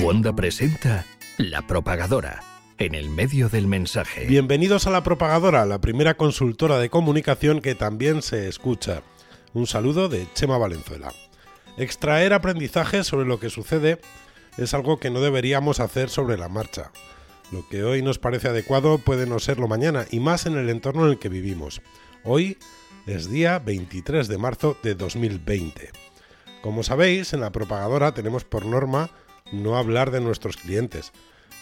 Wanda presenta La Propagadora, en el medio del mensaje. Bienvenidos a La Propagadora, la primera consultora de comunicación que también se escucha. Un saludo de Chema Valenzuela. Extraer aprendizajes sobre lo que sucede es algo que no deberíamos hacer sobre la marcha. Lo que hoy nos parece adecuado puede no serlo mañana, y más en el entorno en el que vivimos. Hoy es día 23 de marzo de 2020. Como sabéis, en la propagadora tenemos por norma no hablar de nuestros clientes.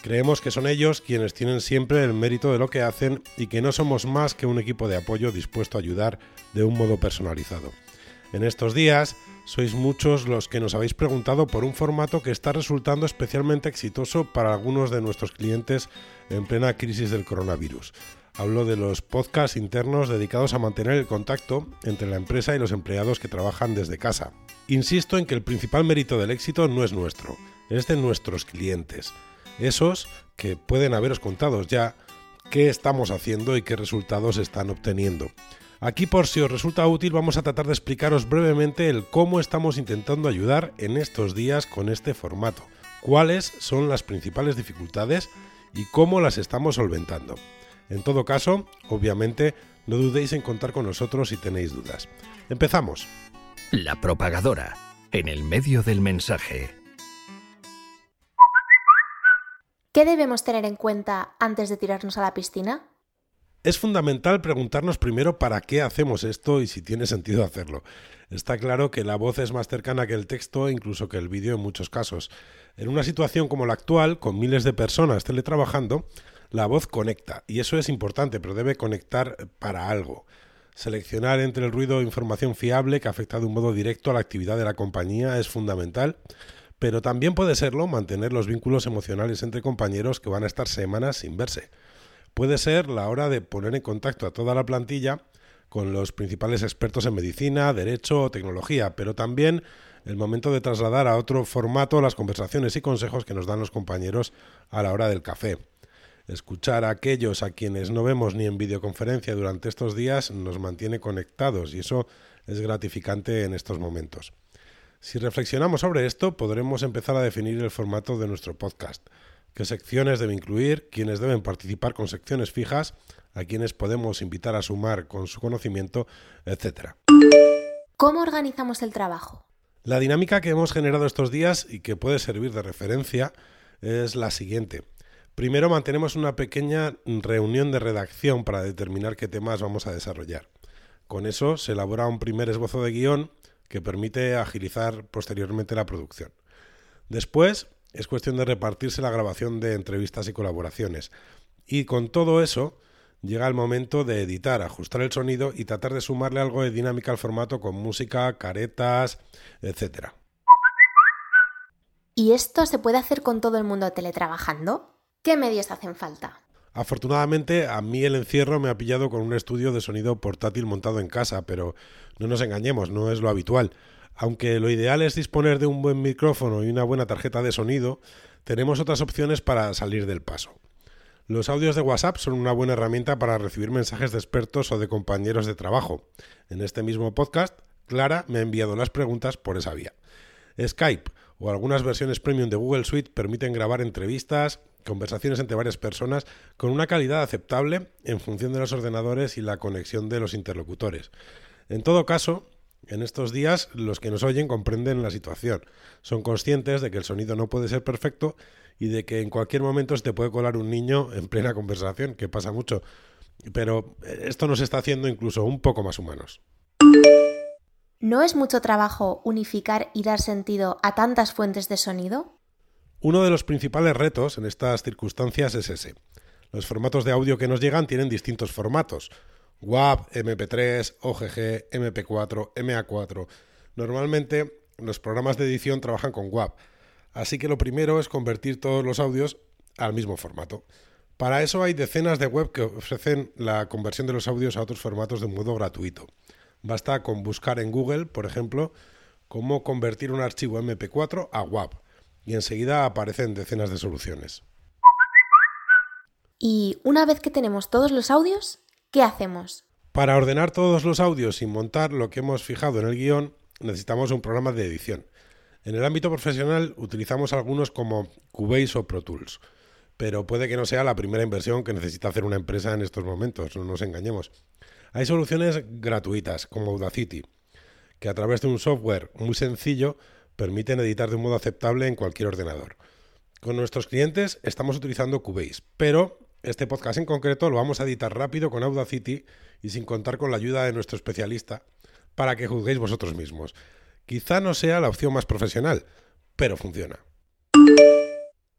Creemos que son ellos quienes tienen siempre el mérito de lo que hacen y que no somos más que un equipo de apoyo dispuesto a ayudar de un modo personalizado. En estos días sois muchos los que nos habéis preguntado por un formato que está resultando especialmente exitoso para algunos de nuestros clientes en plena crisis del coronavirus. Hablo de los podcasts internos dedicados a mantener el contacto entre la empresa y los empleados que trabajan desde casa. Insisto en que el principal mérito del éxito no es nuestro, es de nuestros clientes. Esos que pueden haberos contado ya qué estamos haciendo y qué resultados están obteniendo. Aquí por si os resulta útil vamos a tratar de explicaros brevemente el cómo estamos intentando ayudar en estos días con este formato, cuáles son las principales dificultades y cómo las estamos solventando. En todo caso, obviamente, no dudéis en contar con nosotros si tenéis dudas. Empezamos. La Propagadora, en el medio del mensaje. ¿Qué debemos tener en cuenta antes de tirarnos a la piscina? Es fundamental preguntarnos primero para qué hacemos esto y si tiene sentido hacerlo. Está claro que la voz es más cercana que el texto, incluso que el vídeo en muchos casos. En una situación como la actual, con miles de personas teletrabajando, la voz conecta, y eso es importante, pero debe conectar para algo. Seleccionar entre el ruido información fiable que afecta de un modo directo a la actividad de la compañía es fundamental, pero también puede serlo mantener los vínculos emocionales entre compañeros que van a estar semanas sin verse. Puede ser la hora de poner en contacto a toda la plantilla con los principales expertos en medicina, derecho o tecnología, pero también el momento de trasladar a otro formato las conversaciones y consejos que nos dan los compañeros a la hora del café. Escuchar a aquellos a quienes no vemos ni en videoconferencia durante estos días nos mantiene conectados y eso es gratificante en estos momentos. Si reflexionamos sobre esto, podremos empezar a definir el formato de nuestro podcast qué secciones debe incluir, quiénes deben participar con secciones fijas, a quienes podemos invitar a sumar con su conocimiento, etc. ¿Cómo organizamos el trabajo? La dinámica que hemos generado estos días y que puede servir de referencia es la siguiente. Primero mantenemos una pequeña reunión de redacción para determinar qué temas vamos a desarrollar. Con eso se elabora un primer esbozo de guion que permite agilizar posteriormente la producción. Después es cuestión de repartirse la grabación de entrevistas y colaboraciones. Y con todo eso, llega el momento de editar, ajustar el sonido y tratar de sumarle algo de dinámica al formato con música, caretas, etc. ¿Y esto se puede hacer con todo el mundo teletrabajando? ¿Qué medios hacen falta? Afortunadamente, a mí el encierro me ha pillado con un estudio de sonido portátil montado en casa, pero no nos engañemos, no es lo habitual. Aunque lo ideal es disponer de un buen micrófono y una buena tarjeta de sonido, tenemos otras opciones para salir del paso. Los audios de WhatsApp son una buena herramienta para recibir mensajes de expertos o de compañeros de trabajo. En este mismo podcast, Clara me ha enviado las preguntas por esa vía. Skype o algunas versiones premium de Google Suite permiten grabar entrevistas, conversaciones entre varias personas con una calidad aceptable en función de los ordenadores y la conexión de los interlocutores. En todo caso, en estos días los que nos oyen comprenden la situación, son conscientes de que el sonido no puede ser perfecto y de que en cualquier momento se te puede colar un niño en plena conversación, que pasa mucho, pero esto nos está haciendo incluso un poco más humanos. ¿No es mucho trabajo unificar y dar sentido a tantas fuentes de sonido? Uno de los principales retos en estas circunstancias es ese. Los formatos de audio que nos llegan tienen distintos formatos. WAV, MP3, OGG, MP4, MA4. Normalmente los programas de edición trabajan con WAV, así que lo primero es convertir todos los audios al mismo formato. Para eso hay decenas de web que ofrecen la conversión de los audios a otros formatos de modo gratuito. Basta con buscar en Google, por ejemplo, cómo convertir un archivo MP4 a WAV y enseguida aparecen decenas de soluciones. Y una vez que tenemos todos los audios, ¿Qué hacemos? Para ordenar todos los audios y montar lo que hemos fijado en el guion, necesitamos un programa de edición. En el ámbito profesional utilizamos algunos como Cubase o Pro Tools, pero puede que no sea la primera inversión que necesita hacer una empresa en estos momentos, no nos engañemos. Hay soluciones gratuitas como Audacity, que a través de un software muy sencillo permiten editar de un modo aceptable en cualquier ordenador. Con nuestros clientes estamos utilizando Cubase, pero este podcast en concreto lo vamos a editar rápido con Audacity y sin contar con la ayuda de nuestro especialista para que juzguéis vosotros mismos. Quizá no sea la opción más profesional, pero funciona.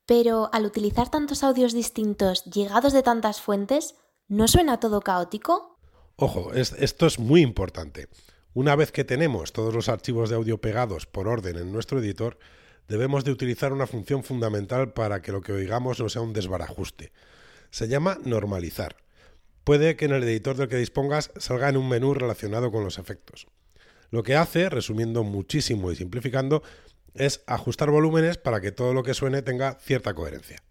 Pero al utilizar tantos audios distintos llegados de tantas fuentes, ¿no suena todo caótico? Ojo, esto es muy importante. Una vez que tenemos todos los archivos de audio pegados por orden en nuestro editor, debemos de utilizar una función fundamental para que lo que oigamos no sea un desbarajuste. Se llama normalizar. Puede que en el editor del que dispongas salga en un menú relacionado con los efectos. Lo que hace, resumiendo muchísimo y simplificando, es ajustar volúmenes para que todo lo que suene tenga cierta coherencia.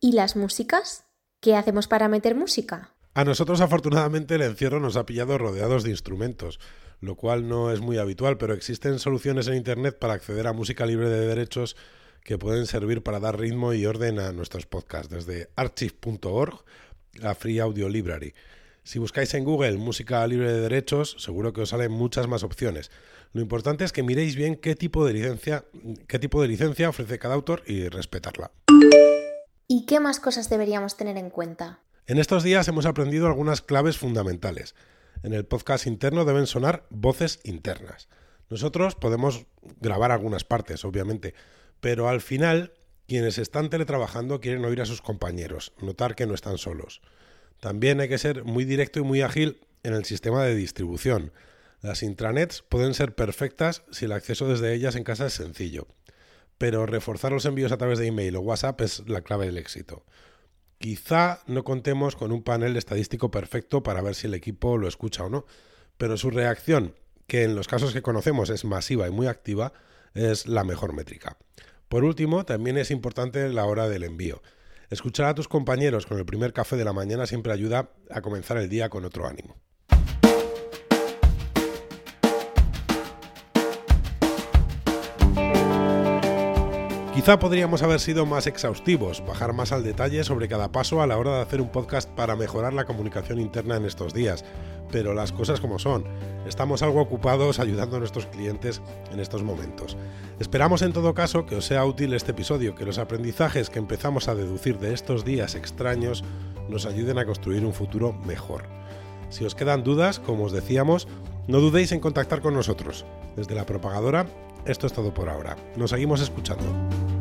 ¿Y las músicas? ¿Qué hacemos para meter música? A nosotros afortunadamente el encierro nos ha pillado rodeados de instrumentos, lo cual no es muy habitual, pero existen soluciones en Internet para acceder a música libre de derechos que pueden servir para dar ritmo y orden a nuestros podcasts, desde archive.org a Free Audio Library. Si buscáis en Google música libre de derechos, seguro que os salen muchas más opciones. Lo importante es que miréis bien qué tipo de licencia, qué tipo de licencia ofrece cada autor y respetarla. ¿Y qué más cosas deberíamos tener en cuenta? En estos días hemos aprendido algunas claves fundamentales. En el podcast interno deben sonar voces internas. Nosotros podemos grabar algunas partes, obviamente, pero al final quienes están teletrabajando quieren oír a sus compañeros, notar que no están solos. También hay que ser muy directo y muy ágil en el sistema de distribución. Las intranets pueden ser perfectas si el acceso desde ellas en casa es sencillo, pero reforzar los envíos a través de email o WhatsApp es la clave del éxito. Quizá no contemos con un panel estadístico perfecto para ver si el equipo lo escucha o no, pero su reacción, que en los casos que conocemos es masiva y muy activa, es la mejor métrica. Por último, también es importante la hora del envío. Escuchar a tus compañeros con el primer café de la mañana siempre ayuda a comenzar el día con otro ánimo. Quizá podríamos haber sido más exhaustivos, bajar más al detalle sobre cada paso a la hora de hacer un podcast para mejorar la comunicación interna en estos días, pero las cosas como son. Estamos algo ocupados ayudando a nuestros clientes en estos momentos. Esperamos en todo caso que os sea útil este episodio, que los aprendizajes que empezamos a deducir de estos días extraños nos ayuden a construir un futuro mejor. Si os quedan dudas, como os decíamos, no dudéis en contactar con nosotros. Desde la propagadora, esto es todo por ahora. Nos seguimos escuchando.